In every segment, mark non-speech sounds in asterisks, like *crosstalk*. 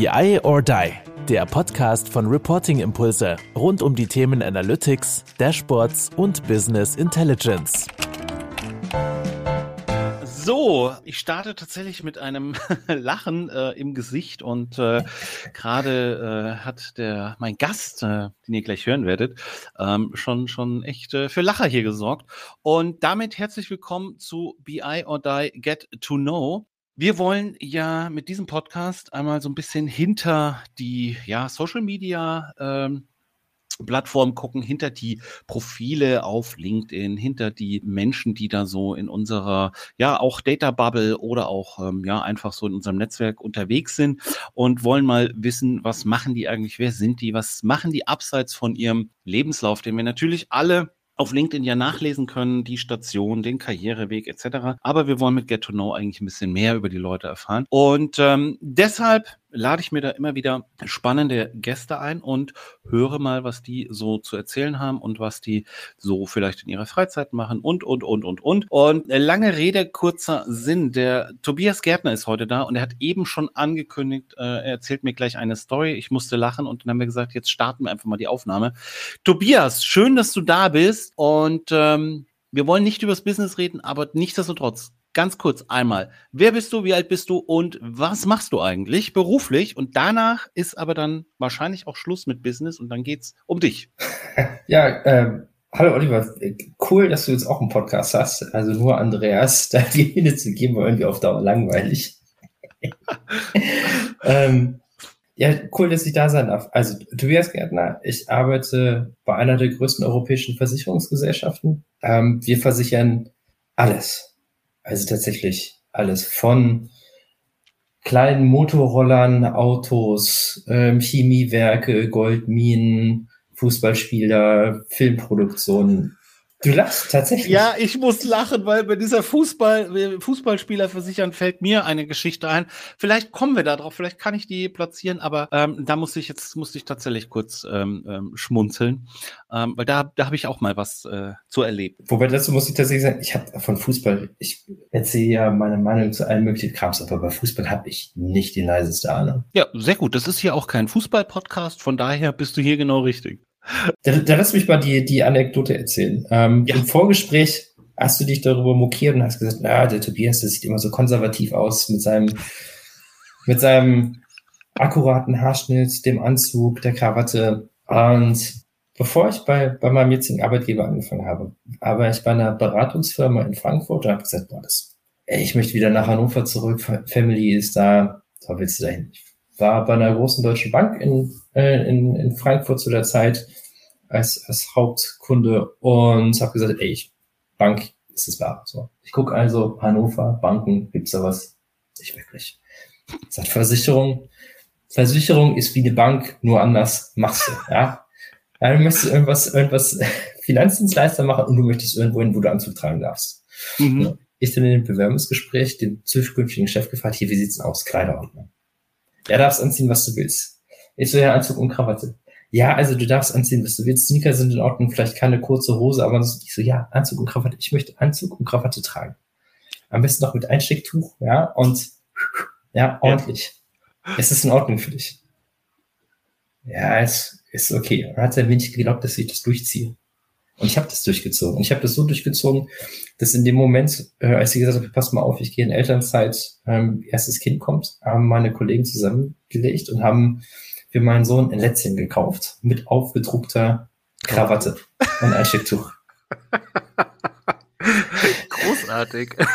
BI or Die, der Podcast von Reporting Impulse rund um die Themen Analytics, Dashboards und Business Intelligence. So, ich starte tatsächlich mit einem *laughs* Lachen äh, im Gesicht und äh, gerade äh, hat der mein Gast, äh, den ihr gleich hören werdet, ähm, schon schon echt äh, für Lacher hier gesorgt. Und damit herzlich willkommen zu BI or Die Get to Know. Wir wollen ja mit diesem Podcast einmal so ein bisschen hinter die ja, Social Media ähm, Plattform gucken, hinter die Profile auf LinkedIn, hinter die Menschen, die da so in unserer, ja, auch Data Bubble oder auch, ähm, ja, einfach so in unserem Netzwerk unterwegs sind und wollen mal wissen, was machen die eigentlich, wer sind die, was machen die abseits von ihrem Lebenslauf, den wir natürlich alle auf LinkedIn ja nachlesen können, die Station, den Karriereweg etc. Aber wir wollen mit Get to Know eigentlich ein bisschen mehr über die Leute erfahren. Und ähm, deshalb lade ich mir da immer wieder spannende Gäste ein und höre mal, was die so zu erzählen haben und was die so vielleicht in ihrer Freizeit machen und, und, und, und, und. Und lange Rede, kurzer Sinn. Der Tobias Gärtner ist heute da und er hat eben schon angekündigt, äh, er erzählt mir gleich eine Story. Ich musste lachen und dann haben wir gesagt, jetzt starten wir einfach mal die Aufnahme. Tobias, schön, dass du da bist und ähm, wir wollen nicht über das Business reden, aber nichtsdestotrotz, ganz kurz einmal, wer bist du, wie alt bist du und was machst du eigentlich beruflich? Und danach ist aber dann wahrscheinlich auch Schluss mit Business und dann geht's um dich. *laughs* Ja, ähm, hallo Oliver, cool, dass du jetzt auch einen Podcast hast. Also nur Andreas, *laughs* da die Hände zu geben, war irgendwie auf Dauer langweilig. *laughs* ähm, ja, cool, dass ich da sein darf. Also Tobias Gärtner, ich arbeite bei einer der größten europäischen Versicherungsgesellschaften. Ähm, wir versichern alles also tatsächlich alles. Von kleinen Motorrollern, Autos, ähm, Chemiewerke, Goldminen, Fußballspieler, Filmproduktionen, Du lachst tatsächlich. Ja, ich muss lachen, weil bei dieser Fußball, Fußballspieler versichern fällt mir eine Geschichte ein. Vielleicht kommen wir da drauf, vielleicht kann ich die platzieren, aber ähm, da muss ich jetzt musste ich tatsächlich kurz ähm, ähm, schmunzeln, ähm, weil da, da habe ich auch mal was äh, zu erleben. Wobei dazu muss ich tatsächlich sagen, ich habe von Fußball, ich erzähle ja meine Meinung zu allen möglichen Krams, aber bei Fußball habe ich nicht die leiseste Ahnung. Ja, sehr gut. Das ist hier auch kein Fußball-Podcast, von daher bist du hier genau richtig. Da, da lass mich mal die, die Anekdote erzählen. Ähm, ja. Im Vorgespräch hast du dich darüber mokiert und hast gesagt, na, der Tobias, der sieht immer so konservativ aus mit seinem, mit seinem akkuraten Haarschnitt, dem Anzug, der Krawatte. Und bevor ich bei, bei meinem jetzigen Arbeitgeber angefangen habe, war ich bei einer Beratungsfirma in Frankfurt und habe gesagt, boah, das, ey, ich möchte wieder nach Hannover zurück, Family ist da, so willst du dahin. Ich war bei einer großen deutschen Bank in, äh, in, in Frankfurt zu der Zeit als, als Hauptkunde und habe gesagt, ey, ich, Bank ist es wahr. So. Ich gucke also Hannover, Banken, gibt's da was? Nicht wirklich. Sagt Versicherung. Versicherung ist wie eine Bank, nur anders machst du, ja. Ja, du möchtest irgendwas, irgendwas *laughs* Finanzdienstleister machen und du möchtest irgendwo hin, wo du Anzug tragen darfst. Mhm. Ich dann in dem Bewerbungsgespräch den zukünftigen Chef gefragt, hier, wie sieht's denn aus? Kleiderordnung. Er darfst anziehen, was du willst. Ich so, ja, Anzug und Krawatte. Ja, also du darfst anziehen, was du willst. Sneaker sind in Ordnung, vielleicht keine kurze Hose, aber ich so, ja, Anzug und Krawatte. Ich möchte Anzug und Krawatte tragen. Am besten noch mit Einstecktuch, ja, und ja, ordentlich. Ja. Es ist in Ordnung für dich. Ja, es ist okay. Er hat ein wenig geglaubt, dass ich das durchziehe. Und ich habe das durchgezogen. Und ich habe das so durchgezogen, dass in dem Moment, äh, als sie gesagt hat, pass mal auf, ich gehe in Elternzeit, ähm, erstes Kind kommt, haben meine Kollegen zusammengelegt und haben für meinen Sohn ein Lätzchen gekauft mit aufgedruckter Krawatte und Einstecktuch. *laughs* Großartig. *laughs*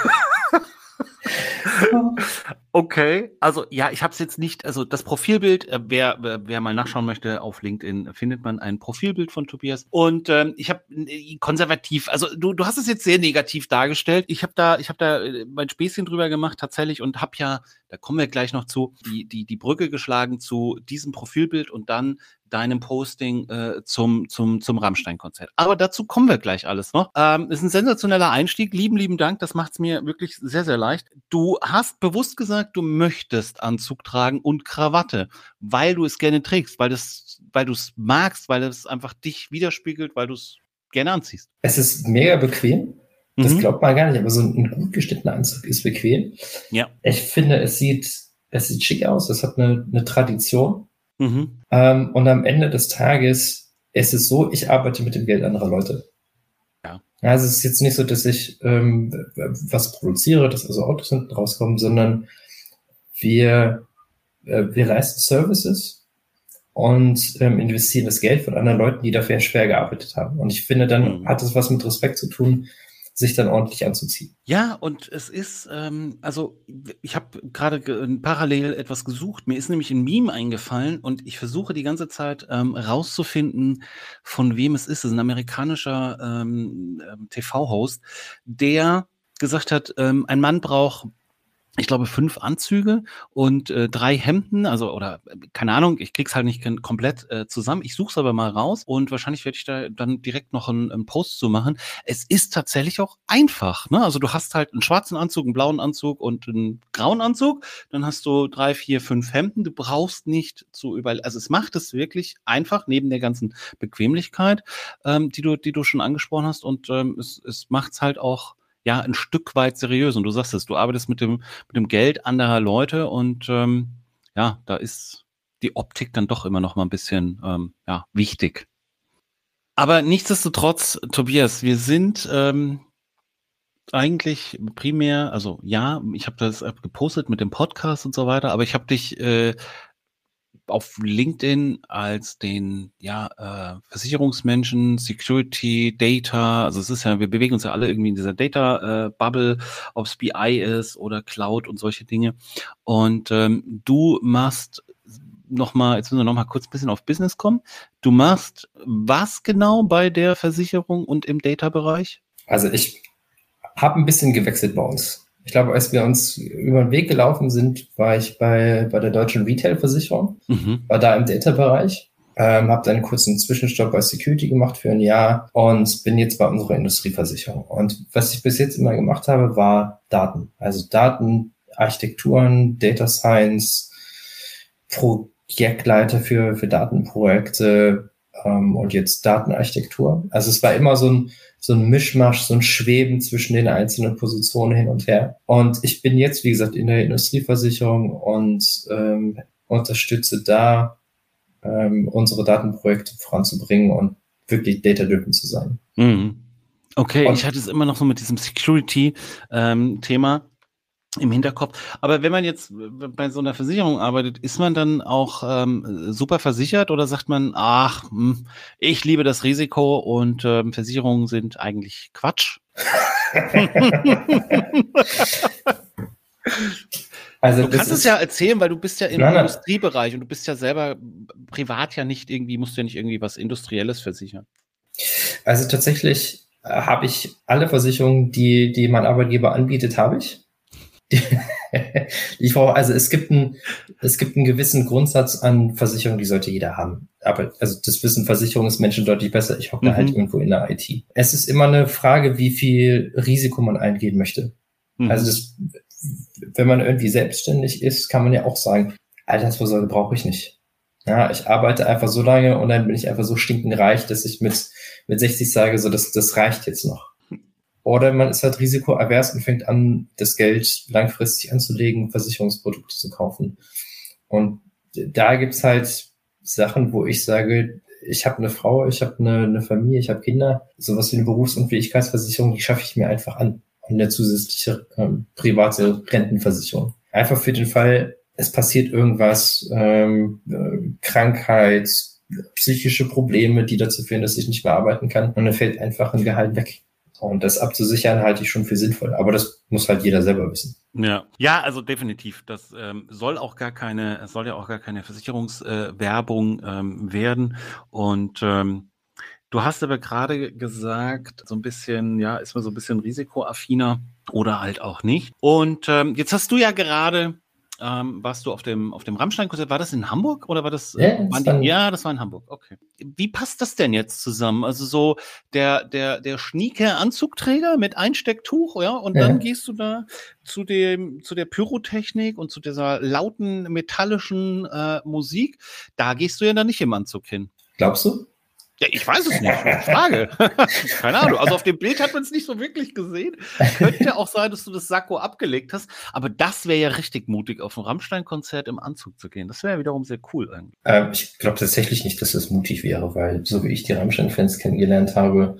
*laughs* Okay, also ja, ich habe es jetzt nicht, also das Profilbild, äh, wer, wer mal nachschauen möchte, auf LinkedIn findet man ein Profilbild von Tobias. Und ähm, ich habe äh, konservativ, also du, du hast es jetzt sehr negativ dargestellt. Ich habe da, ich habe da äh, mein Späßchen drüber gemacht tatsächlich und habe ja, da kommen wir gleich noch zu, die, die, die Brücke geschlagen zu diesem Profilbild und dann deinem Posting äh, zum, zum, zum Rammstein-Konzert. Aber dazu kommen wir gleich alles noch. Ähm, ist ein sensationeller Einstieg. Lieben, lieben Dank. Das macht es mir wirklich sehr, sehr leicht. Du hast bewusst gesagt, du möchtest Anzug tragen und Krawatte, weil du es gerne trägst, weil das, weil du es magst, weil es einfach dich widerspiegelt, weil du es gerne anziehst. Es ist mega bequem. Das mhm. glaubt man gar nicht, aber so ein gut geschnittener Anzug ist bequem. Ja. Ich finde, es sieht es sieht schick aus, es hat eine, eine Tradition. Mhm. Ähm, und am Ende des Tages ist es so, ich arbeite mit dem Geld anderer Leute. Ja. Also es ist jetzt nicht so, dass ich ähm, was produziere, dass also Autos hinten rauskommen, sondern wir, äh, wir leisten Services und ähm, investieren das Geld von anderen Leuten, die dafür schwer gearbeitet haben. Und ich finde, dann mhm. hat es was mit Respekt zu tun, sich dann ordentlich anzuziehen. Ja, und es ist, ähm, also ich habe gerade parallel etwas gesucht. Mir ist nämlich ein Meme eingefallen und ich versuche die ganze Zeit ähm, rauszufinden, von wem es ist. Es ist ein amerikanischer ähm, ähm TV-Host, der gesagt hat, ähm, ein Mann braucht ich glaube, fünf Anzüge und äh, drei Hemden, also oder keine Ahnung, ich krieg's halt nicht komplett äh, zusammen. Ich suche es aber mal raus und wahrscheinlich werde ich da dann direkt noch einen, einen Post zu machen. Es ist tatsächlich auch einfach. Ne? Also du hast halt einen schwarzen Anzug, einen blauen Anzug und einen grauen Anzug. Dann hast du drei, vier, fünf Hemden. Du brauchst nicht zu überall. Also es macht es wirklich einfach neben der ganzen Bequemlichkeit, ähm, die du, die du schon angesprochen hast. Und ähm, es, es macht's halt auch ja ein Stück weit seriös. Und du sagst es, du arbeitest mit dem, mit dem Geld anderer Leute und ähm, ja, da ist die Optik dann doch immer noch mal ein bisschen ähm, ja, wichtig. Aber nichtsdestotrotz, Tobias, wir sind ähm, eigentlich primär, also ja, ich habe das gepostet mit dem Podcast und so weiter, aber ich habe dich äh, auf LinkedIn als den ja, äh, Versicherungsmenschen, Security, Data, also es ist ja, wir bewegen uns ja alle irgendwie in dieser Data-Bubble, äh, ob es BI ist oder Cloud und solche Dinge. Und ähm, du machst nochmal, jetzt müssen wir nochmal kurz ein bisschen auf Business kommen. Du machst was genau bei der Versicherung und im Data-Bereich? Also ich habe ein bisschen gewechselt bei uns. Ich glaube, als wir uns über den Weg gelaufen sind, war ich bei, bei der deutschen Retail-Versicherung, mhm. war da im Data-Bereich, ähm, habe dann einen kurzen Zwischenstopp bei Security gemacht für ein Jahr und bin jetzt bei unserer Industrieversicherung. Und was ich bis jetzt immer gemacht habe, war Daten. Also Daten, Architekturen, Data Science, Projektleiter für, für Datenprojekte ähm, und jetzt Datenarchitektur. Also es war immer so ein so ein Mischmasch, so ein Schweben zwischen den einzelnen Positionen hin und her. Und ich bin jetzt, wie gesagt, in der Industrieversicherung und ähm, unterstütze da ähm, unsere Datenprojekte voranzubringen und wirklich data-driven zu sein. Mhm. Okay, und ich hatte es immer noch so mit diesem Security-Thema. Ähm, im Hinterkopf. Aber wenn man jetzt bei so einer Versicherung arbeitet, ist man dann auch ähm, super versichert oder sagt man, ach, hm, ich liebe das Risiko und ähm, Versicherungen sind eigentlich Quatsch? *laughs* also du kannst es ja erzählen, weil du bist ja im nein, Industriebereich und du bist ja selber privat ja nicht irgendwie, musst du ja nicht irgendwie was Industrielles versichern. Also tatsächlich äh, habe ich alle Versicherungen, die, die mein Arbeitgeber anbietet, habe ich. *laughs* ich brauche, also es gibt einen, es gibt einen gewissen Grundsatz an Versicherungen, die sollte jeder haben. Aber also das wissen Versicherungsmenschen deutlich besser. Ich hocke mhm. halt irgendwo in der IT. Es ist immer eine Frage, wie viel Risiko man eingehen möchte. Mhm. Also das, wenn man irgendwie selbstständig ist, kann man ja auch sagen, Altersvorsorge brauche ich nicht. Ja, ich arbeite einfach so lange und dann bin ich einfach so stinkend reich, dass ich mit, mit 60 sage, so, das, das reicht jetzt noch. Oder man ist halt risikoavers und fängt an, das Geld langfristig anzulegen, Versicherungsprodukte zu kaufen. Und da gibt's halt Sachen, wo ich sage, ich habe eine Frau, ich habe eine, eine Familie, ich habe Kinder, sowas wie eine Berufsunfähigkeitsversicherung, die schaffe ich mir einfach an. Und eine zusätzliche ähm, private Rentenversicherung. Einfach für den Fall, es passiert irgendwas, ähm, äh, Krankheit, psychische Probleme, die dazu führen, dass ich nicht mehr arbeiten kann. Und dann fällt einfach ein Gehalt weg. Und das abzusichern halte ich schon für sinnvoll. Aber das muss halt jeder selber wissen. Ja, ja, also definitiv. Das ähm, soll auch gar keine, soll ja auch gar keine Versicherungswerbung äh, ähm, werden. Und ähm, du hast aber gerade gesagt, so ein bisschen, ja, ist man so ein bisschen risikoaffiner oder halt auch nicht. Und ähm, jetzt hast du ja gerade ähm, warst du auf dem, auf dem Rammstein-Konzert. War das in Hamburg oder war das? Ja, äh, das war, ja, das war in Hamburg. Okay. Wie passt das denn jetzt zusammen? Also so der, der, der schnieke Anzugträger mit Einstecktuch, ja, und ja. dann gehst du da zu dem, zu der Pyrotechnik und zu dieser lauten metallischen äh, Musik. Da gehst du ja dann nicht im Anzug hin. Glaubst du? Ja, ich weiß es nicht. Frage. *laughs* Keine Ahnung. Also auf dem Bild hat man es nicht so wirklich gesehen. Könnte auch sein, dass du das Sakko abgelegt hast. Aber das wäre ja richtig mutig, auf ein Rammstein-Konzert im Anzug zu gehen. Das wäre ja wiederum sehr cool irgendwie. Ähm, ich glaube tatsächlich nicht, dass das mutig wäre, weil so wie ich die Rammstein-Fans kennengelernt habe,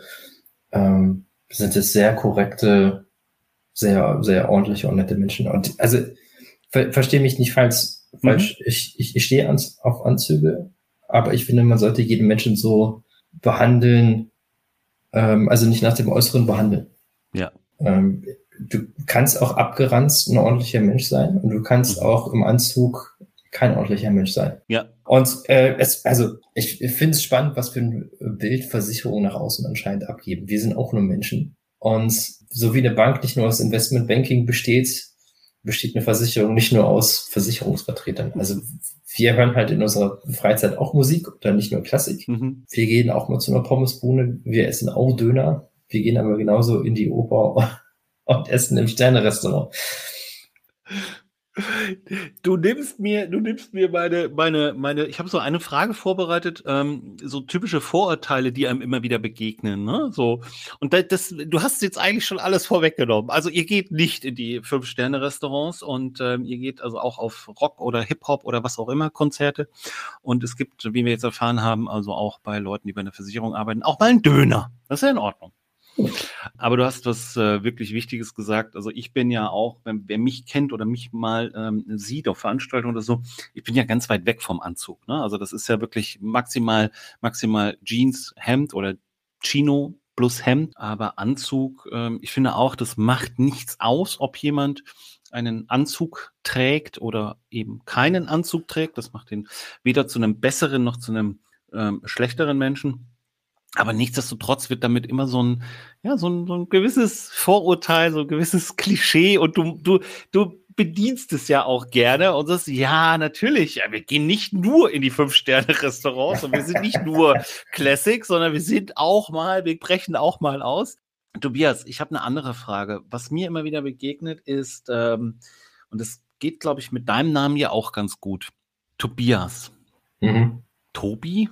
ähm, sind es sehr korrekte, sehr, sehr ordentliche und nette Menschen. Und also ver verstehe mich nicht falsch. falsch. Mhm. Ich, ich, ich stehe ans, auf Anzüge, aber ich finde, man sollte jeden Menschen so behandeln, ähm, also nicht nach dem Äußeren behandeln. Ja. Ähm, du kannst auch abgeranzt ein ordentlicher Mensch sein und du kannst mhm. auch im Anzug kein ordentlicher Mensch sein. Ja. Und äh, es, also ich, ich finde es spannend, was für ein Bild Versicherungen nach außen anscheinend abgeben. Wir sind auch nur Menschen. Und so wie eine Bank nicht nur aus Investmentbanking besteht, besteht eine Versicherung nicht nur aus Versicherungsvertretern. Also wir hören halt in unserer Freizeit auch Musik oder nicht nur Klassik. Mhm. Wir gehen auch mal zu einer Pommesbuhne, wir essen auch Döner. Wir gehen aber genauso in die Oper *laughs* und essen im Sternerestaurant. Du nimmst mir, du nimmst mir meine, meine, meine. Ich habe so eine Frage vorbereitet, ähm, so typische Vorurteile, die einem immer wieder begegnen, ne? So und das, das, du hast jetzt eigentlich schon alles vorweggenommen. Also ihr geht nicht in die fünf Sterne Restaurants und ähm, ihr geht also auch auf Rock oder Hip Hop oder was auch immer Konzerte. Und es gibt, wie wir jetzt erfahren haben, also auch bei Leuten, die bei einer Versicherung arbeiten, auch mal einen Döner. Das ist ja in Ordnung. Aber du hast was äh, wirklich Wichtiges gesagt. Also ich bin ja auch, wenn, wer mich kennt oder mich mal ähm, sieht auf Veranstaltungen oder so, ich bin ja ganz weit weg vom Anzug. Ne? Also das ist ja wirklich maximal, maximal Jeans, Hemd oder Chino plus Hemd. Aber Anzug, ähm, ich finde auch, das macht nichts aus, ob jemand einen Anzug trägt oder eben keinen Anzug trägt. Das macht ihn weder zu einem besseren noch zu einem ähm, schlechteren Menschen. Aber nichtsdestotrotz wird damit immer so ein, ja, so ein, so ein gewisses Vorurteil, so ein gewisses *laughs* Klischee und du, du, du bedienst es ja auch gerne und sagst, ja, natürlich, ja, wir gehen nicht nur in die Fünf-Sterne-Restaurants und wir sind nicht nur *laughs* Classic, sondern wir sind auch mal, wir brechen auch mal aus. Tobias, ich habe eine andere Frage. Was mir immer wieder begegnet ist, ähm, und das geht, glaube ich, mit deinem Namen ja auch ganz gut. Tobias. Mhm. Tobi?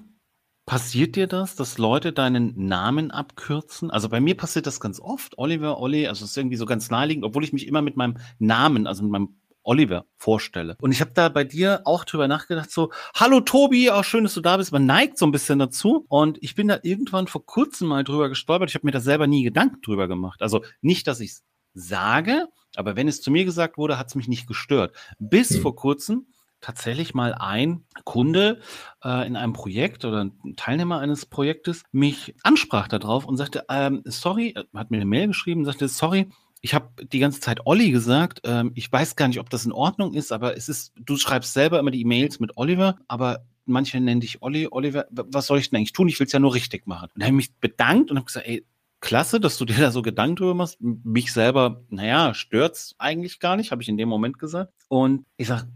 Passiert dir das, dass Leute deinen Namen abkürzen? Also bei mir passiert das ganz oft. Oliver, Olli, also es ist irgendwie so ganz naheliegend, obwohl ich mich immer mit meinem Namen, also mit meinem Oliver vorstelle. Und ich habe da bei dir auch drüber nachgedacht, so, hallo Tobi, auch schön, dass du da bist. Man neigt so ein bisschen dazu. Und ich bin da irgendwann vor kurzem mal drüber gestolpert. Ich habe mir da selber nie Gedanken drüber gemacht. Also nicht, dass ich es sage, aber wenn es zu mir gesagt wurde, hat es mich nicht gestört. Bis mhm. vor kurzem tatsächlich mal ein Kunde äh, in einem Projekt oder ein Teilnehmer eines Projektes mich ansprach darauf und sagte, ähm, sorry, äh, hat mir eine Mail geschrieben, sagte, sorry, ich habe die ganze Zeit Olli gesagt. Ähm, ich weiß gar nicht, ob das in Ordnung ist, aber es ist, du schreibst selber immer die E-Mails mit Oliver, aber manche nennen dich Olli, Oliver, was soll ich denn eigentlich tun? Ich will es ja nur richtig machen. Und dann habe ich mich bedankt und habe gesagt, ey, klasse, dass du dir da so Gedanken drüber machst. Mich selber, naja, stört's eigentlich gar nicht, habe ich in dem Moment gesagt. Und ich sage,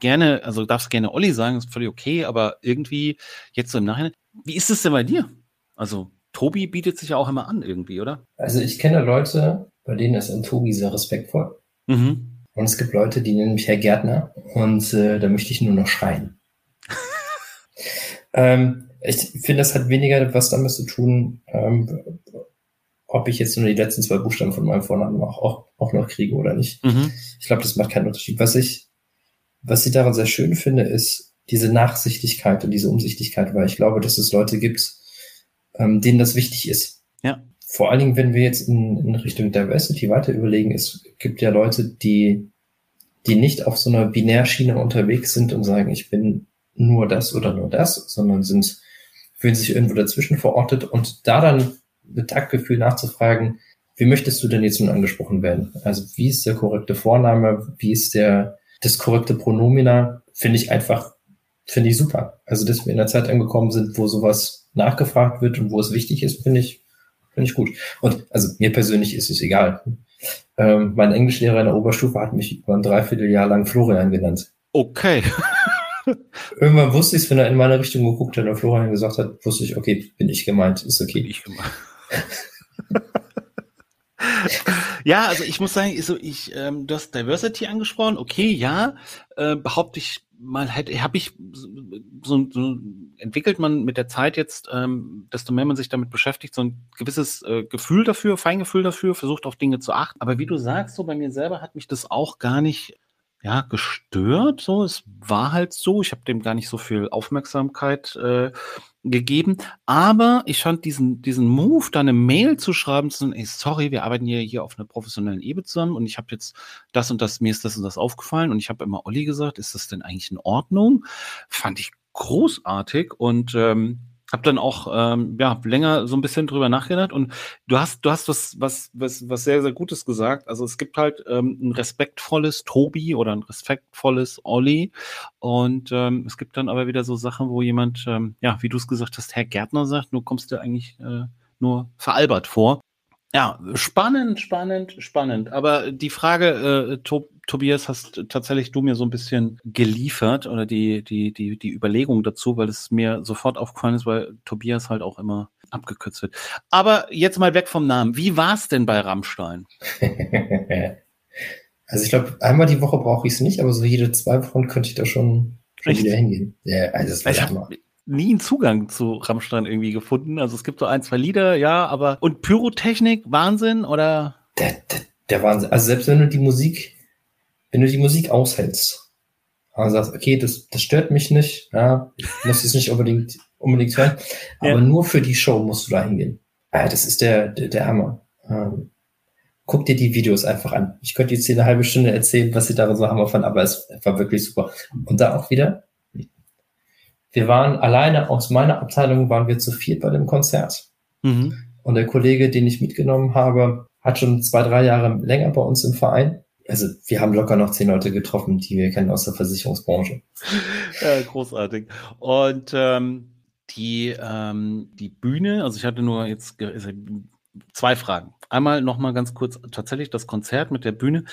gerne, also darfst gerne Olli sagen, ist völlig okay, aber irgendwie jetzt so im Nachhinein. Wie ist es denn bei dir? Also Tobi bietet sich ja auch immer an irgendwie, oder? Also ich kenne Leute, bei denen ist ein Tobi sehr respektvoll. Mhm. Und es gibt Leute, die nennen mich Herr Gärtner und äh, da möchte ich nur noch schreien. *laughs* ähm, ich finde, das hat weniger was damit zu tun, ähm, ob ich jetzt nur die letzten zwei Buchstaben von meinem Vornamen auch, auch, auch noch kriege oder nicht. Mhm. Ich glaube, das macht keinen Unterschied. Was ich was ich daran sehr schön finde, ist diese Nachsichtigkeit und diese Umsichtigkeit, weil ich glaube, dass es Leute gibt, ähm, denen das wichtig ist. Ja. Vor allen Dingen, wenn wir jetzt in, in Richtung Diversity weiter überlegen, es gibt ja Leute, die, die nicht auf so einer Binärschiene unterwegs sind und sagen, ich bin nur das oder nur das, sondern sind, fühlen sich irgendwo dazwischen verortet und da dann mit Taktgefühl nachzufragen, wie möchtest du denn jetzt nun angesprochen werden? Also wie ist der korrekte Vorname? Wie ist der, das korrekte Pronomina finde ich einfach, finde ich super. Also, dass wir in der Zeit angekommen sind, wo sowas nachgefragt wird und wo es wichtig ist, finde ich, finde ich gut. Und also mir persönlich ist es egal. Ähm, mein Englischlehrer in der Oberstufe hat mich über ein Dreivierteljahr lang Florian genannt. Okay. *laughs* Irgendwann wusste ich es, wenn er in meine Richtung geguckt hat und Florian gesagt hat, wusste ich, okay, bin ich gemeint, ist okay. Bin ich gemeint. *laughs* *laughs* ja, also ich muss sagen, so ich, ähm, du hast Diversity angesprochen, okay, ja, äh, behaupte ich mal hätte, habe ich so, so entwickelt man mit der Zeit jetzt, ähm, desto mehr man sich damit beschäftigt, so ein gewisses äh, Gefühl dafür, Feingefühl dafür, versucht auf Dinge zu achten. Aber wie du sagst, so bei mir selber hat mich das auch gar nicht ja, gestört. So, es war halt so. Ich habe dem gar nicht so viel Aufmerksamkeit äh, gegeben. Aber ich fand diesen, diesen Move, da eine Mail zu schreiben, zu sagen, ey, sorry, wir arbeiten hier, hier auf einer professionellen Ebene zusammen und ich habe jetzt das und das, mir ist das und das aufgefallen und ich habe immer Olli gesagt, ist das denn eigentlich in Ordnung? Fand ich großartig und ähm, habe dann auch ähm, ja länger so ein bisschen drüber nachgedacht und du hast du hast was was was was sehr sehr Gutes gesagt. Also es gibt halt ähm, ein respektvolles Tobi oder ein respektvolles Olli und ähm, es gibt dann aber wieder so Sachen, wo jemand ähm, ja wie du es gesagt hast, Herr Gärtner sagt, nur kommst du eigentlich äh, nur veralbert vor. Ja, spannend, spannend, spannend. Aber die Frage, äh, Tob Tobias, hast tatsächlich du mir so ein bisschen geliefert oder die, die, die, die Überlegung dazu, weil es mir sofort aufgefallen ist, weil Tobias halt auch immer abgekürzt wird. Aber jetzt mal weg vom Namen. Wie war es denn bei Rammstein? *laughs* also ich glaube, einmal die Woche brauche ich es nicht, aber so jede zwei Wochen könnte ich da schon, schon wieder hingehen. Ja, also das war ich hab, nie einen Zugang zu Rammstein irgendwie gefunden. Also es gibt so ein, zwei Lieder, ja, aber und Pyrotechnik, Wahnsinn oder? Der, der, der Wahnsinn. Also selbst wenn du die Musik wenn du die Musik aushältst und sagst, okay, das, das stört mich nicht, ja, ich muss es nicht unbedingt, unbedingt hören, *laughs* aber ja. nur für die Show musst du da hingehen. Ja, das ist der, der, der Hammer. Ähm, guck dir die Videos einfach an. Ich könnte jetzt hier eine halbe Stunde erzählen, was sie darin so hammer fand, aber es war wirklich super. Und da auch wieder, wir waren alleine aus meiner Abteilung, waren wir zu viert bei dem Konzert. Mhm. Und der Kollege, den ich mitgenommen habe, hat schon zwei, drei Jahre länger bei uns im Verein also wir haben locker noch zehn Leute getroffen, die wir kennen aus der Versicherungsbranche. *laughs* Ja, großartig. Und ähm, die, ähm, die Bühne, also ich hatte nur jetzt zwei Fragen. Einmal nochmal ganz kurz tatsächlich das Konzert mit der Bühne.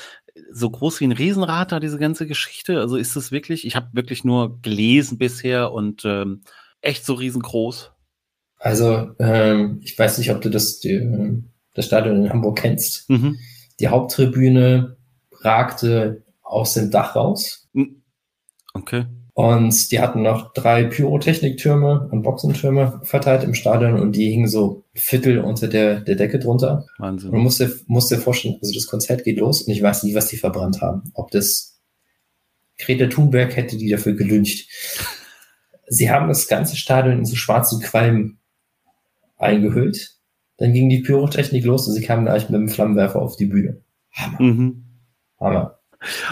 So groß wie ein Riesenrad da, diese ganze Geschichte. Also ist es wirklich, ich habe wirklich nur gelesen bisher und ähm, echt so riesengroß. Also, ähm, ich weiß nicht, ob du das, die, das Stadion in Hamburg kennst. Mhm. Die Haupttribüne ragte aus dem Dach raus. Hm. Okay. Und die hatten noch drei Pyrotechniktürme und Boxentürme verteilt im Stadion und die hingen so Viertel unter der, der Decke drunter. Wahnsinn. Und man muss dir, muss dir vorstellen, also das Konzert geht los und ich weiß nie, was die verbrannt haben. Ob das Greta Thunberg hätte die dafür gelüncht. Sie haben das ganze Stadion in so schwarzen Qualm eingehüllt. Dann ging die Pyrotechnik los und sie kamen gleich mit dem Flammenwerfer auf die Bühne. Hammer. Mhm. Hammer.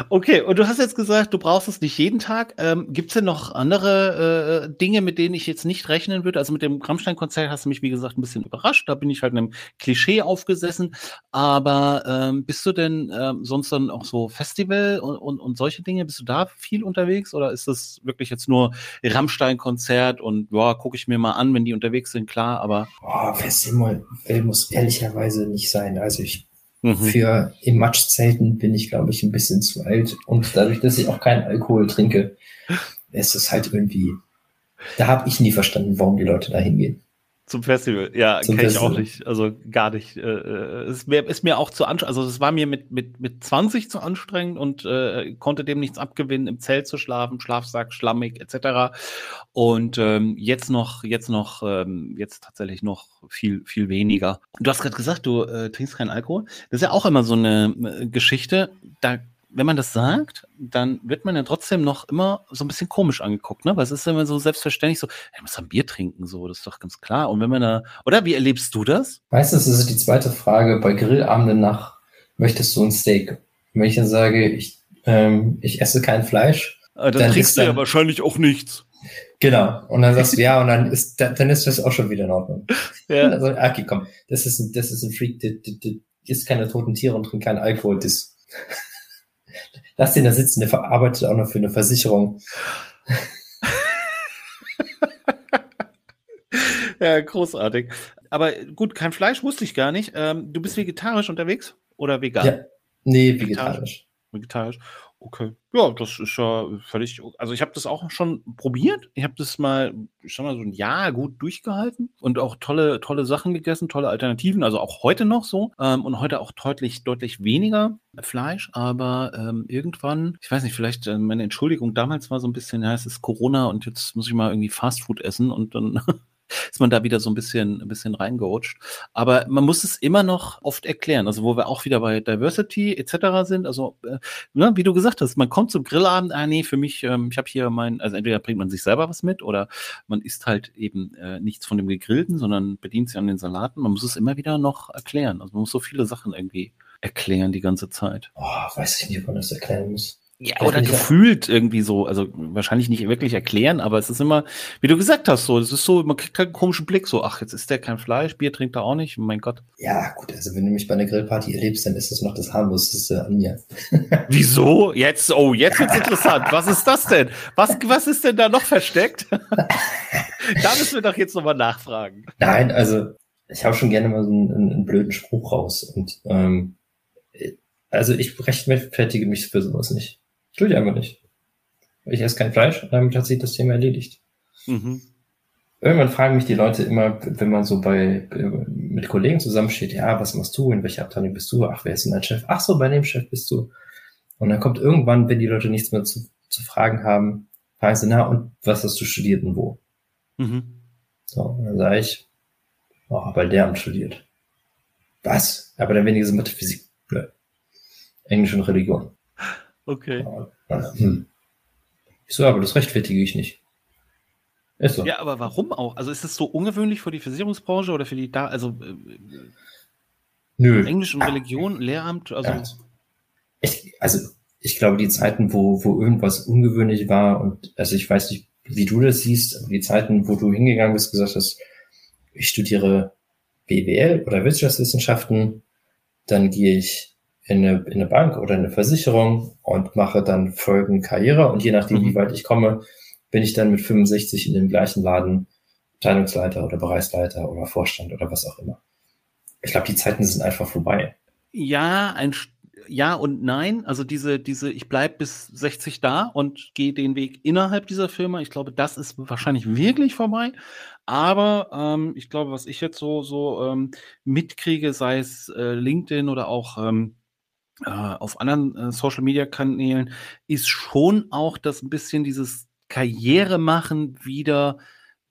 Okay, und du hast jetzt gesagt, du brauchst es nicht jeden Tag. Ähm, Gibt es denn noch andere äh, Dinge, mit denen ich jetzt nicht rechnen würde? Also mit dem Rammstein-Konzert hast du mich, wie gesagt, ein bisschen überrascht. Da bin ich halt einem Klischee aufgesessen. Aber ähm, bist du denn ähm, sonst dann auch so Festival und, und, und, solche Dinge? Bist du da viel unterwegs oder ist das wirklich jetzt nur Rammstein-Konzert und ja, gucke ich mir mal an, wenn die unterwegs sind, klar, aber. Oh, Festival muss ehrlicherweise nicht sein. Also ich Mhm. Für im Matschzelten bin ich, glaube ich, ein bisschen zu alt. Und dadurch, dass ich auch keinen Alkohol trinke, ist es halt irgendwie. Da habe ich nie verstanden, warum die Leute da hingehen. Zum Festival, ja, kenne ich auch nicht. Also gar nicht. Äh, äh es wär, ist mir auch zu anstrengend. Also es war mir mit, mit, mit 20 zu anstrengend und äh, konnte dem nichts abgewinnen, im Zelt zu schlafen, Schlafsack, schlammig, etc. Und ähm, jetzt noch, jetzt noch, ähm, jetzt tatsächlich noch viel, viel weniger. Du hast gerade gesagt, du äh, trinkst keinen Alkohol. Das ist ja auch immer so eine äh, Geschichte. Da wenn man das sagt, dann wird man ja trotzdem noch immer so ein bisschen komisch angeguckt, ne? Weil es ist immer so selbstverständlich so, hey, muss ein Bier trinken, so, das ist doch ganz klar. Und wenn man da, oder wie erlebst du das? Meistens ist es die zweite Frage, bei Grillabenden nach, möchtest du ein Steak? Wenn ich dann sage, ich, ähm, ich esse kein Fleisch. Ah, dann, dann trinkst du ja wahrscheinlich auch nichts. Genau. Und dann sagst du ja, und dann ist, dann ist das auch schon wieder in Ordnung. Ja. Also, okay, komm, das ist ein, das ist ein Freak, der, der, der isst keine toten Tiere und trinkt keinen Alkohol, das lass den da sitzen, der verarbeitet auch noch für eine Versicherung. *laughs* ja, großartig. Aber gut, kein Fleisch wusste ich gar nicht. Ähm, du bist vegetarisch unterwegs oder vegan? Ja, nee, vegetarisch. Vegetarisch. Okay. Ja, das ist ja völlig. Also ich habe das auch schon probiert. Ich habe das mal, ich sag mal, so ein Jahr gut durchgehalten und auch tolle, tolle Sachen gegessen, tolle Alternativen. Also auch heute noch so. Ähm, und heute auch deutlich, deutlich weniger Fleisch. Aber ähm, irgendwann, ich weiß nicht, vielleicht äh, meine Entschuldigung damals war so ein bisschen, ja, es ist Corona und jetzt muss ich mal irgendwie Fastfood essen und dann *laughs* ist man da wieder so ein bisschen, ein bisschen reingerutscht. Aber man muss es immer noch oft erklären. Also wo wir auch wieder bei Diversity etc. sind. Also äh, ne, wie du gesagt hast, man kommt zum Grillabend, ah nee, für mich, ähm, ich habe hier mein, also entweder bringt man sich selber was mit oder man isst halt eben äh, nichts von dem Gegrillten, sondern bedient sich an den Salaten. Man muss es immer wieder noch erklären. Also man muss so viele Sachen irgendwie erklären die ganze Zeit. Oh, weiß ich nicht, ob man das erklären muss. Ja, oder gefühlt irgendwie so, also wahrscheinlich nicht wirklich erklären, aber es ist immer, wie du gesagt hast, so, es ist so, man kriegt halt einen komischen Blick, so, ach, jetzt isst der kein Fleisch, Bier trinkt er auch nicht, mein Gott. Ja, gut, also wenn du mich bei einer Grillparty erlebst, dann ist das noch das harmloseste an mir. *laughs* Wieso? Jetzt, oh, jetzt wird's interessant. Was ist das denn? Was, was ist denn da noch versteckt? da müssen wir doch jetzt nochmal nachfragen. Nein, also ich habe schon gerne mal so einen, einen, einen blöden Spruch raus und ähm, also ich rechtfertige mich für sowas nicht. Ich tue ich einfach nicht. Ich esse kein Fleisch und damit hat sich das Thema erledigt. Mhm. Irgendwann fragen mich die Leute immer, wenn man so bei mit Kollegen zusammensteht, ja, was machst du, in welcher Abteilung bist du? Ach, wer ist denn dein Chef? Ach so, bei dem Chef bist du. Und dann kommt irgendwann, wenn die Leute nichts mehr zu, zu fragen haben, fragen sie, na, und was hast du studiert und wo? Mhm. So, und dann sage ich, oh, bei Lehramt studiert. Was? Aber dann weniger so Mathe, Physik. Nö. Englisch und Religion. Okay. Ich so, aber das rechtfertige ich nicht. Ist so. Ja, aber warum auch? Also ist es so ungewöhnlich für die Versicherungsbranche oder für die da, also äh, Nö. Englisch und Religion, Lehramt, also. Ja. Ich, also ich glaube, die Zeiten, wo, wo irgendwas ungewöhnlich war und also ich weiß nicht, wie du das siehst, die Zeiten, wo du hingegangen bist, gesagt hast, ich studiere BWL oder Wirtschaftswissenschaften, dann gehe ich in eine, in eine Bank oder in eine Versicherung und mache dann folgende Karriere. Und je nachdem, mhm. wie weit ich komme, bin ich dann mit 65 in dem gleichen Laden Teilungsleiter oder Bereichsleiter oder Vorstand oder was auch immer. Ich glaube, die Zeiten sind einfach vorbei. Ja, ein ja und nein. Also diese, diese, ich bleib bis 60 da und gehe den Weg innerhalb dieser Firma. Ich glaube, das ist wahrscheinlich wirklich vorbei. Aber ähm, ich glaube, was ich jetzt so, so ähm, mitkriege, sei es äh, LinkedIn oder auch ähm, äh, auf anderen äh, Social-Media-Kanälen ist schon auch das ein bisschen dieses Karriere machen wieder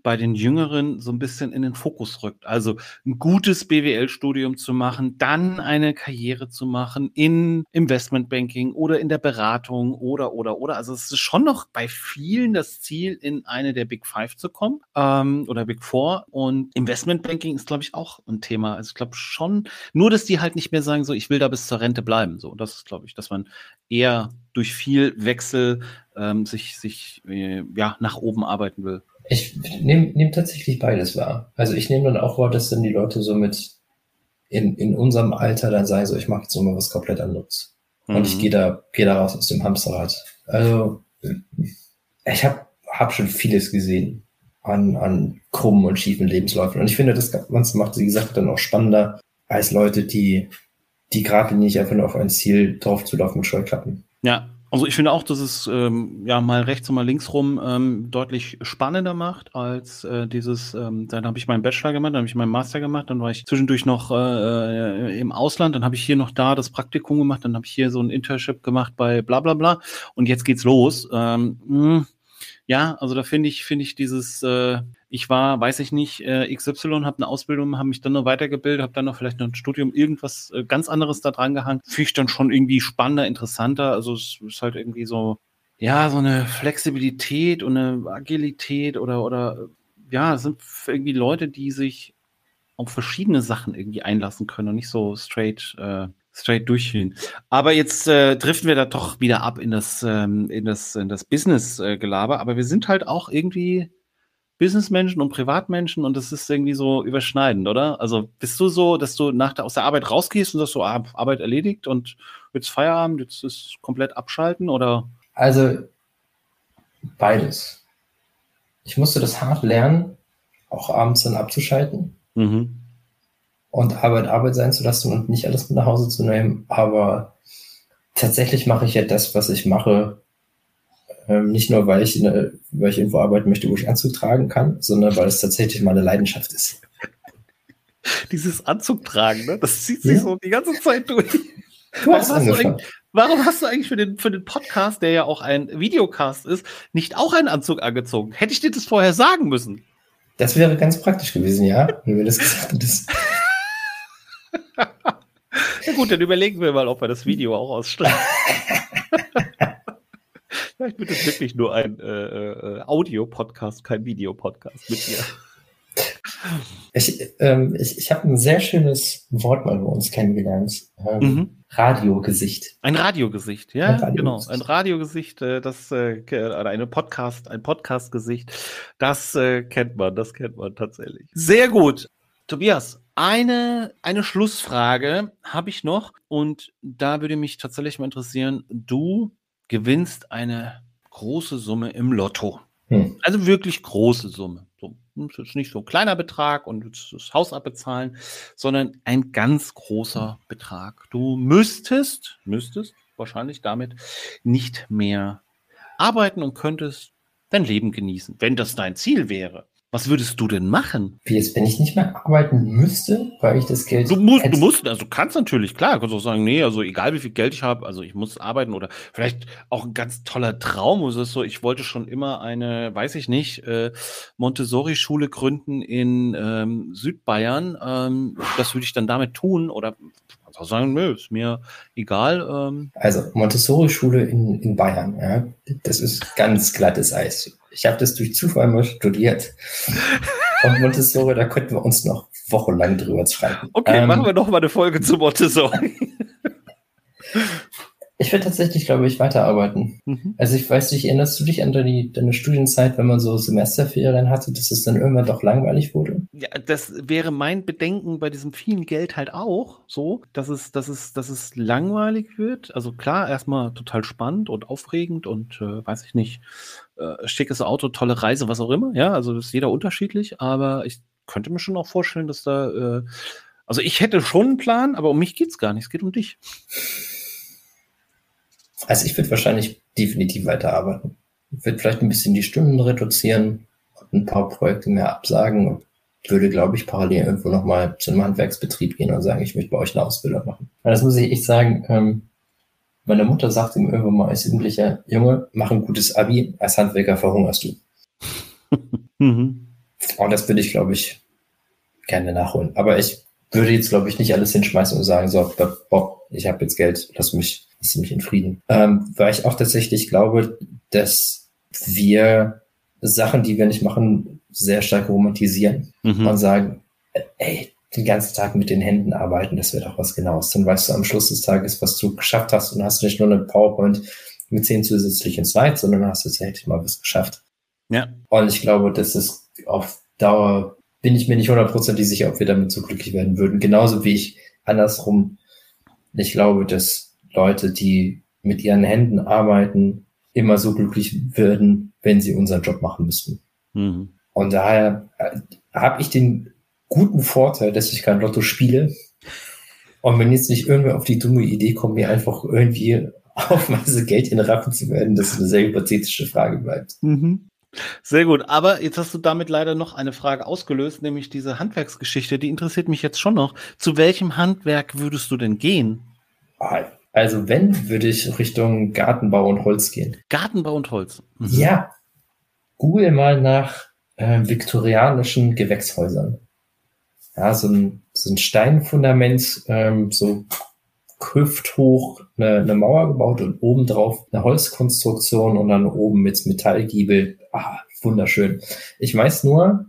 bei den Jüngeren so ein bisschen in den Fokus rückt. Also ein gutes BWL-Studium zu machen, dann eine Karriere zu machen in Investmentbanking oder in der Beratung oder, oder, oder. Also es ist schon noch bei vielen das Ziel, in eine der Big Five zu kommen ähm, oder Big Four. Und Investmentbanking ist, glaube ich, auch ein Thema. Also ich glaube schon, nur dass die halt nicht mehr sagen, so, ich will da bis zur Rente bleiben. So, das ist, glaube ich, dass man eher durch viel Wechsel ähm, sich, sich äh, ja, nach oben arbeiten will. Ich nehme nehm tatsächlich beides wahr. Also ich nehme dann auch wahr, dass dann die Leute so mit in, in unserem Alter dann sagen, so ich mache jetzt mal was komplett anderes. Mhm. Und ich mhm. gehe da, geh da raus aus dem Hamsterrad. Also ich habe hab schon vieles gesehen an, an krummen und schiefen Lebensläufen. Und ich finde, das Ganze macht die Sache dann auch spannender als Leute, die, die gerade nicht einfach nur auf ein Ziel drauf zu laufen mit Scheuklappen. Ja, also ich finde auch, dass es ähm, ja mal rechts und mal links rum ähm, deutlich spannender macht als äh, dieses, ähm, dann habe ich meinen Bachelor gemacht, dann habe ich meinen Master gemacht, dann war ich zwischendurch noch äh, im Ausland, dann habe ich hier noch da das Praktikum gemacht, dann habe ich hier so ein Internship gemacht bei bla bla bla und jetzt geht's los. Ähm, mh, ja, also da finde ich, finde ich dieses, äh, ich war, weiß ich nicht, äh, XY, habe eine Ausbildung, habe mich dann noch weitergebildet, habe dann noch vielleicht noch ein Studium, irgendwas äh, ganz anderes da dran gehangen. Finde ich dann schon irgendwie spannender, interessanter. Also es ist halt irgendwie so, ja, so eine Flexibilität und eine Agilität oder, oder ja, es sind irgendwie Leute, die sich auf verschiedene Sachen irgendwie einlassen können und nicht so straight äh, straight durchgehen. Aber jetzt äh, driften wir da doch wieder ab in das, ähm, in das, in das Business-Gelaber. Äh, Aber wir sind halt auch irgendwie Businessmenschen und Privatmenschen und das ist irgendwie so überschneidend, oder? Also bist du so, dass du nach der, aus der Arbeit rausgehst und sagst so, ah, Arbeit erledigt und jetzt Feierabend, jetzt ist komplett abschalten oder? Also beides. Ich musste das hart lernen, auch abends dann abzuschalten. Mhm und Arbeit Arbeit sein zu lassen und nicht alles mit nach Hause zu nehmen. Aber tatsächlich mache ich ja das, was ich mache, ähm, nicht nur, weil ich, eine, weil ich irgendwo arbeiten möchte, wo ich Anzug tragen kann, sondern weil es tatsächlich meine Leidenschaft ist. Dieses Anzug tragen, ne? das zieht sich ja. so die ganze Zeit durch. Du hast warum, hast du warum hast du eigentlich für den, für den Podcast, der ja auch ein Videocast ist, nicht auch einen Anzug angezogen? Hätte ich dir das vorher sagen müssen? Das wäre ganz praktisch gewesen, ja, wenn wir das gesagt hättest. *laughs* ja gut, dann überlegen wir mal, ob wir das Video auch ausstrahlen. *laughs* Vielleicht wird es wirklich nur ein äh, äh, Audio-Podcast, kein Video-Podcast mit dir. Ich, ähm, ich, ich habe ein sehr schönes Wort mal bei uns kennengelernt. Ähm, mhm. Radiogesicht. Ein Radiogesicht, ja, ein genau. Ein Radiogesicht, äh, das äh, eine Podcast, ein Podcastgesicht, das äh, kennt man, das kennt man tatsächlich. Sehr gut. Tobias, eine, eine Schlussfrage habe ich noch und da würde mich tatsächlich mal interessieren, du gewinnst eine große Summe im Lotto. Hm. Also wirklich große Summe. So, ist nicht so ein kleiner Betrag und das Haus abbezahlen, sondern ein ganz großer Betrag. Du müsstest, müsstest wahrscheinlich damit nicht mehr arbeiten und könntest dein Leben genießen, wenn das dein Ziel wäre. Was würdest du denn machen? Wie jetzt, wenn ich nicht mehr arbeiten müsste, weil ich das Geld. Du musst, du musst, also du kannst natürlich, klar, du kannst auch sagen, nee, also egal wie viel Geld ich habe, also ich muss arbeiten oder vielleicht auch ein ganz toller Traum. Es ist so, ich wollte schon immer eine, weiß ich nicht, äh, Montessori-Schule gründen in ähm, Südbayern. Ähm, das würde ich dann damit tun oder auch sagen, nö, ist mir egal. Ähm. Also Montessori-Schule in, in Bayern, ja, das ist ganz glattes Eis. Ich habe das durch Zufall mal studiert. Und Montessori, da könnten wir uns noch wochenlang drüber streiten. Okay, ähm, machen wir noch mal eine Folge zu Montessori. *laughs* Ich werde tatsächlich, glaube ich, weiterarbeiten. Mhm. Also ich weiß nicht, erinnerst du dich an deine, deine Studienzeit, wenn man so Semesterferien hatte, dass es dann irgendwann doch langweilig wurde? Ja, das wäre mein Bedenken bei diesem vielen Geld halt auch so, dass es, dass es, dass es langweilig wird. Also klar, erstmal total spannend und aufregend und äh, weiß ich nicht, äh, schickes Auto, tolle Reise, was auch immer. Ja, also ist jeder unterschiedlich, aber ich könnte mir schon auch vorstellen, dass da, äh, also ich hätte schon einen Plan, aber um mich geht es gar nicht, es geht um dich. Also ich würde wahrscheinlich definitiv weiterarbeiten. Ich würde vielleicht ein bisschen die Stunden reduzieren und ein paar Projekte mehr absagen und würde, glaube ich, parallel irgendwo nochmal zu einem Handwerksbetrieb gehen und sagen, ich möchte bei euch eine Ausbildung machen. Das muss ich echt sagen, ähm, meine Mutter sagte mir irgendwann mal als Jugendlicher, Junge, mach ein gutes Abi, als Handwerker verhungerst du. *laughs* mhm. Und das würde ich, glaube ich, gerne nachholen. Aber ich würde jetzt, glaube ich, nicht alles hinschmeißen und sagen, so, Bob, ich habe jetzt Geld, lass mich ist mich in Frieden. Ähm, weil ich auch tatsächlich glaube, dass wir Sachen, die wir nicht machen, sehr stark romantisieren mhm. und sagen, ey, den ganzen Tag mit den Händen arbeiten, das wäre doch was genaues. Dann weißt du am Schluss des Tages, was du geschafft hast und hast nicht nur eine PowerPoint mit zehn zusätzlichen Slides, sondern hast tatsächlich mal was geschafft. Ja. Und ich glaube, das ist auf Dauer, bin ich mir nicht hundertprozentig sicher, ob wir damit so glücklich werden würden. Genauso wie ich andersrum ich glaube, dass Leute, die mit ihren Händen arbeiten, immer so glücklich würden, wenn sie unseren Job machen müssten. Mhm. Und daher äh, habe ich den guten Vorteil, dass ich kein Lotto spiele. Und wenn jetzt nicht irgendwer auf die dumme Idee kommt, mir einfach irgendwie aufweise Geld in Rappen zu werden, das ist eine sehr hypothetische Frage bleibt. Mhm. Sehr gut. Aber jetzt hast du damit leider noch eine Frage ausgelöst, nämlich diese Handwerksgeschichte. Die interessiert mich jetzt schon noch. Zu welchem Handwerk würdest du denn gehen? Ah, also wenn, würde ich Richtung Gartenbau und Holz gehen. Gartenbau und Holz. Mhm. Ja. Google mal nach äh, viktorianischen Gewächshäusern. Ja, so ein, so ein Steinfundament, ähm, so hüfthoch eine, eine Mauer gebaut und obendrauf eine Holzkonstruktion und dann oben mit Metallgiebel. Ah, wunderschön. Ich weiß nur,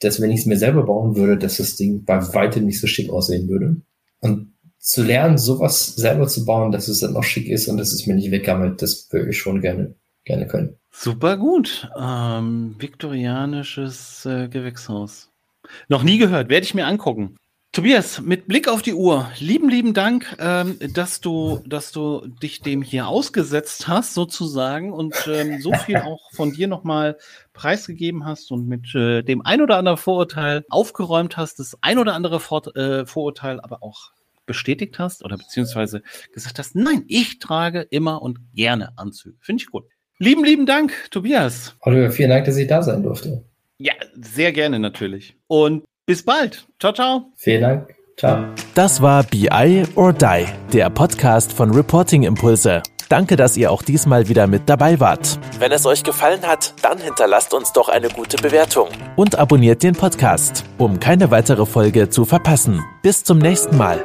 dass wenn ich es mir selber bauen würde, dass das Ding bei weitem nicht so schick aussehen würde. Und zu lernen, sowas selber zu bauen, dass es dann auch schick ist und dass es mir nicht weggammelt, das würde ich schon gerne, gerne können. Super gut. Ähm, viktorianisches äh, Gewächshaus. Noch nie gehört, werde ich mir angucken. Tobias, mit Blick auf die Uhr, lieben, lieben Dank, ähm, dass du, dass du dich dem hier ausgesetzt hast, sozusagen, und ähm, so viel auch von dir nochmal preisgegeben hast und mit äh, dem ein oder anderen Vorurteil aufgeräumt hast, das ein oder andere Vor äh, Vorurteil aber auch bestätigt hast oder beziehungsweise gesagt hast, nein, ich trage immer und gerne Anzüge. Finde ich gut. Lieben, lieben Dank, Tobias. Oliver, vielen Dank, dass ich da sein durfte. Ja, sehr gerne natürlich. Und bis bald. Ciao, ciao. Vielen Dank. Ciao. Das war BI or Die, der Podcast von Reporting Impulse. Danke, dass ihr auch diesmal wieder mit dabei wart. Wenn es euch gefallen hat, dann hinterlasst uns doch eine gute Bewertung und abonniert den Podcast, um keine weitere Folge zu verpassen. Bis zum nächsten Mal.